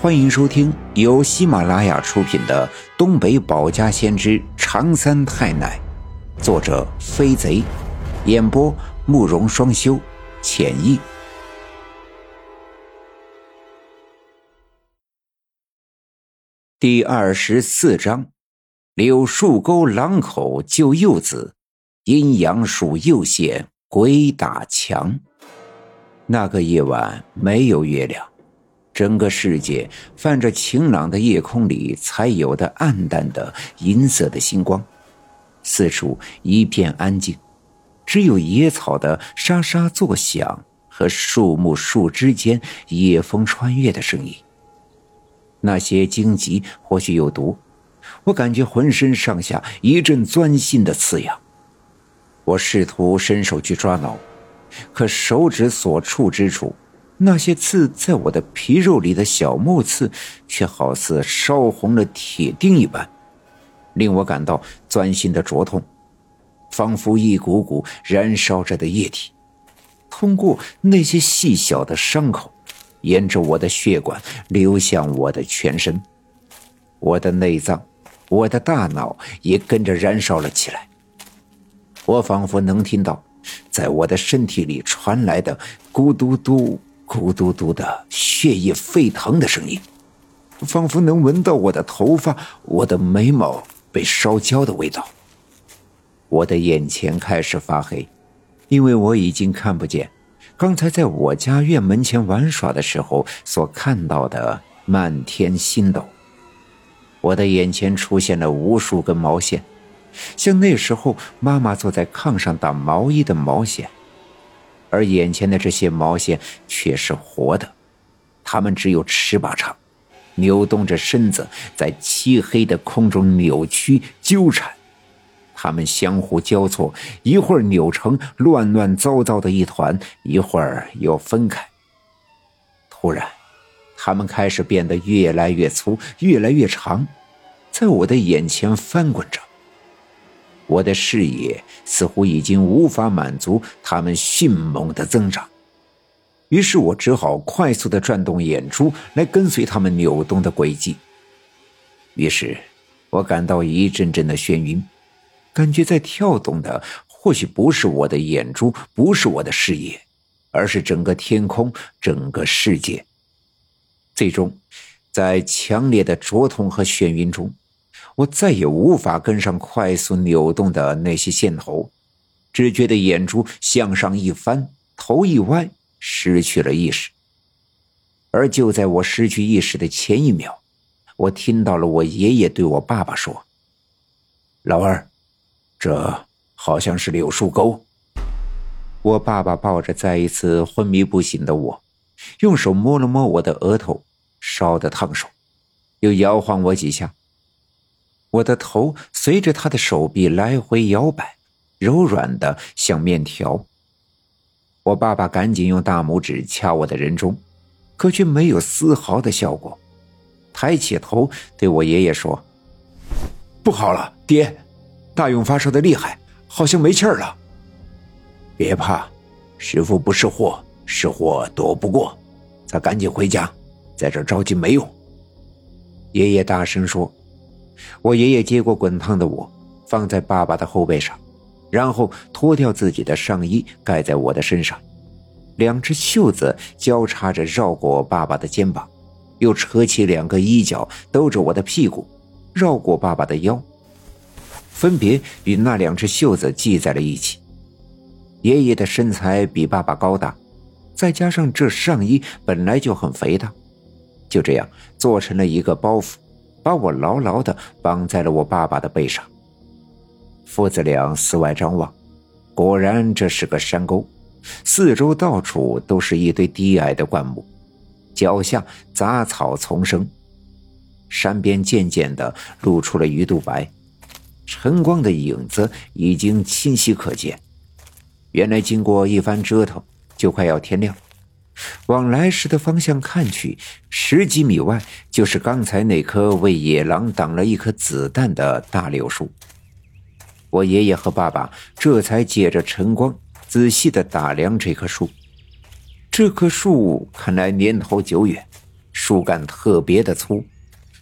欢迎收听由喜马拉雅出品的《东北保家先知长三太奶》，作者飞贼，演播慕容双修，浅意。第二十四章：柳树沟狼口救幼子，阴阳树又现鬼打墙。那个夜晚没有月亮。整个世界泛着晴朗的夜空里才有的暗淡的银色的星光，四处一片安静，只有野草的沙沙作响和树木树枝间夜风穿越的声音。那些荆棘或许有毒，我感觉浑身上下一阵钻心的刺痒。我试图伸手去抓挠，可手指所触之处。那些刺在我的皮肉里的小木刺，却好似烧红了铁钉一般，令我感到钻心的灼痛，仿佛一股股燃烧着的液体，通过那些细小的伤口，沿着我的血管流向我的全身，我的内脏，我的大脑也跟着燃烧了起来。我仿佛能听到，在我的身体里传来的咕嘟嘟。咕嘟嘟的血液沸腾的声音，仿佛能闻到我的头发、我的眉毛被烧焦的味道。我的眼前开始发黑，因为我已经看不见刚才在我家院门前玩耍的时候所看到的漫天星斗。我的眼前出现了无数根毛线，像那时候妈妈坐在炕上打毛衣的毛线。而眼前的这些毛线却是活的，它们只有尺把长，扭动着身子在漆黑的空中扭曲纠缠，它们相互交错，一会儿扭成乱乱糟糟的一团，一会儿又分开。突然，它们开始变得越来越粗，越来越长，在我的眼前翻滚着。我的视野似乎已经无法满足他们迅猛的增长，于是我只好快速的转动眼珠来跟随他们扭动的轨迹。于是，我感到一阵阵的眩晕，感觉在跳动的或许不是我的眼珠，不是我的视野，而是整个天空，整个世界。最终，在强烈的灼痛和眩晕中。我再也无法跟上快速扭动的那些线头，只觉得眼珠向上一翻，头一歪，失去了意识。而就在我失去意识的前一秒，我听到了我爷爷对我爸爸说：“老二，这好像是柳树沟。”我爸爸抱着再一次昏迷不醒的我，用手摸了摸我的额头，烧得烫手，又摇晃我几下。我的头随着他的手臂来回摇摆，柔软的像面条。我爸爸赶紧用大拇指掐我的人中，可却没有丝毫的效果。抬起头对我爷爷说：“不好了，爹，大勇发烧的厉害，好像没气儿了。别怕，师傅不是祸，是祸躲不过。咱赶紧回家，在这着急没用。”爷爷大声说。我爷爷接过滚烫的我，放在爸爸的后背上，然后脱掉自己的上衣盖在我的身上，两只袖子交叉着绕过我爸爸的肩膀，又扯起两个衣角兜着我的屁股，绕过爸爸的腰，分别与那两只袖子系在了一起。爷爷的身材比爸爸高大，再加上这上衣本来就很肥大，就这样做成了一个包袱。把我牢牢的绑在了我爸爸的背上。父子俩四外张望，果然这是个山沟，四周到处都是一堆低矮的灌木，脚下杂草丛生，山边渐渐的露出了鱼肚白，晨光的影子已经清晰可见。原来经过一番折腾，就快要天亮。往来时的方向看去，十几米外就是刚才那棵为野狼挡了一颗子弹的大柳树。我爷爷和爸爸这才借着晨光仔细的打量这棵树。这棵树看来年头久远，树干特别的粗，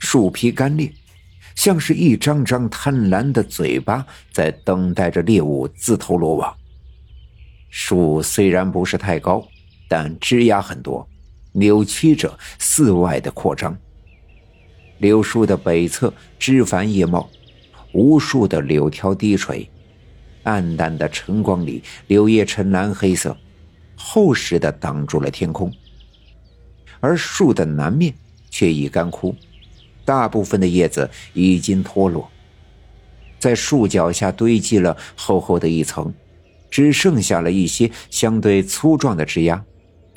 树皮干裂，像是一张张贪婪的嘴巴在等待着猎物自投罗网。树虽然不是太高，但枝桠很多，扭曲着四外的扩张。柳树的北侧枝繁叶茂，无数的柳条低垂，暗淡的晨光里，柳叶呈蓝黑色，厚实的挡住了天空。而树的南面却已干枯，大部分的叶子已经脱落，在树脚下堆积了厚厚的一层，只剩下了一些相对粗壮的枝丫，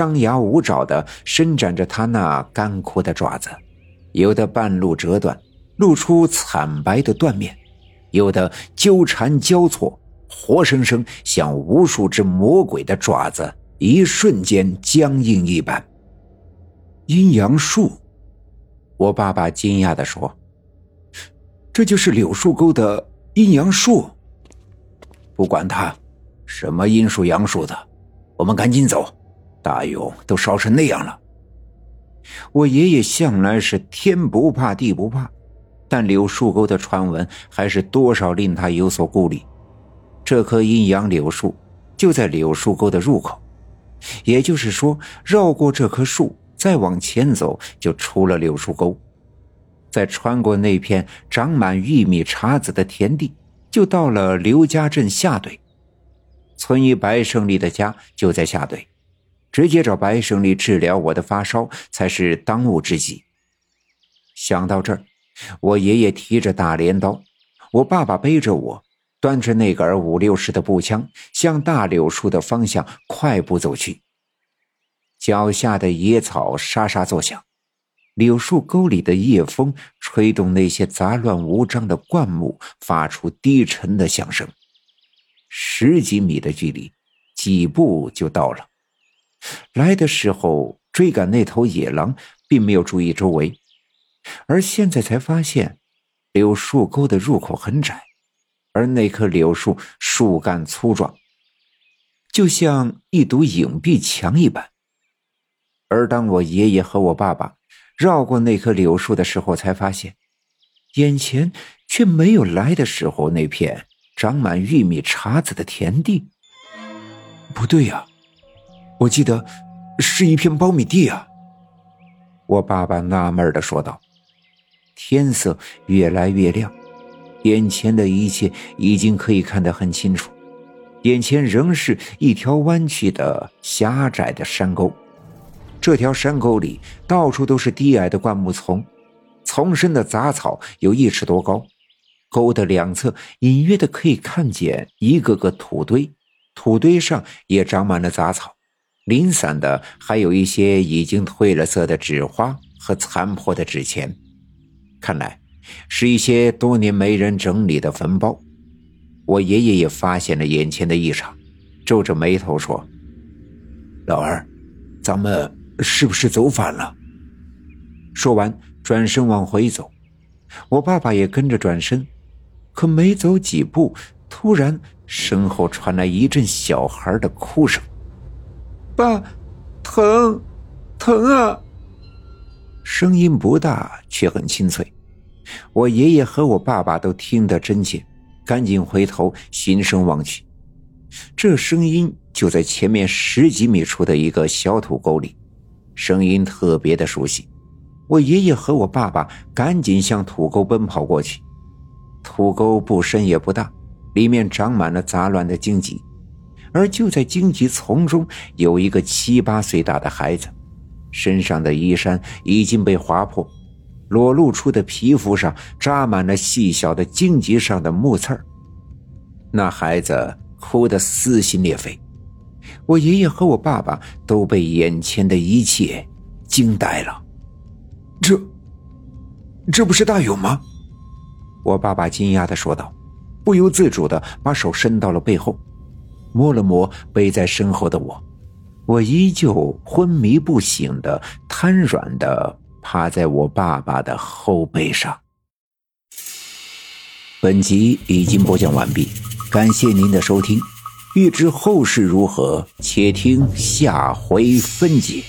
张牙舞爪的伸展着它那干枯的爪子，有的半路折断，露出惨白的断面，有的纠缠交错，活生生像无数只魔鬼的爪子，一瞬间僵硬一般。阴阳树，我爸爸惊讶的说：“这就是柳树沟的阴阳树。”不管他什么阴树阳树的，我们赶紧走。大勇都烧成那样了。我爷爷向来是天不怕地不怕，但柳树沟的传闻还是多少令他有所顾虑。这棵阴阳柳树就在柳树沟的入口，也就是说，绕过这棵树。再往前走，就出了柳树沟，再穿过那片长满玉米茬子的田地，就到了刘家镇下队。村医白胜利的家就在下队，直接找白胜利治疗我的发烧才是当务之急。想到这儿，我爷爷提着大镰刀，我爸爸背着我，端着那杆五六式的步枪，向大柳树的方向快步走去。脚下的野草沙沙作响，柳树沟里的夜风吹动那些杂乱无章的灌木，发出低沉的响声。十几米的距离，几步就到了。来的时候追赶那头野狼，并没有注意周围，而现在才发现，柳树沟的入口很窄，而那棵柳树树干粗壮，就像一堵隐蔽墙一般。而当我爷爷和我爸爸绕过那棵柳树的时候，才发现，眼前却没有来的时候那片长满玉米茬子的田地。不对呀，我记得是一片苞米地啊。我爸爸纳闷的说道。天色越来越亮，眼前的一切已经可以看得很清楚，眼前仍是一条弯曲的狭窄的山沟。这条山沟里到处都是低矮的灌木丛，丛生的杂草有一尺多高。沟的两侧隐约的可以看见一个个土堆，土堆上也长满了杂草，零散的还有一些已经褪了色的纸花和残破的纸钱，看来是一些多年没人整理的坟包。我爷爷也发现了眼前的异常，皱着眉头说：“老二，咱们。”是不是走反了？说完，转身往回走。我爸爸也跟着转身，可没走几步，突然身后传来一阵小孩的哭声：“爸，疼，疼啊！”声音不大，却很清脆。我爷爷和我爸爸都听得真切，赶紧回头循声望去。这声音就在前面十几米处的一个小土沟里。声音特别的熟悉，我爷爷和我爸爸赶紧向土沟奔跑过去。土沟不深也不大，里面长满了杂乱的荆棘，而就在荆棘丛中，有一个七八岁大的孩子，身上的衣衫已经被划破，裸露出的皮肤上扎满了细小的荆棘上的木刺儿。那孩子哭得撕心裂肺。我爷爷和我爸爸都被眼前的一切惊呆了。这，这不是大勇吗？我爸爸惊讶的说道，不由自主的把手伸到了背后，摸了摸背在身后的我。我依旧昏迷不醒的瘫软的趴在我爸爸的后背上。本集已经播讲完毕，感谢您的收听。欲知后事如何，且听下回分解。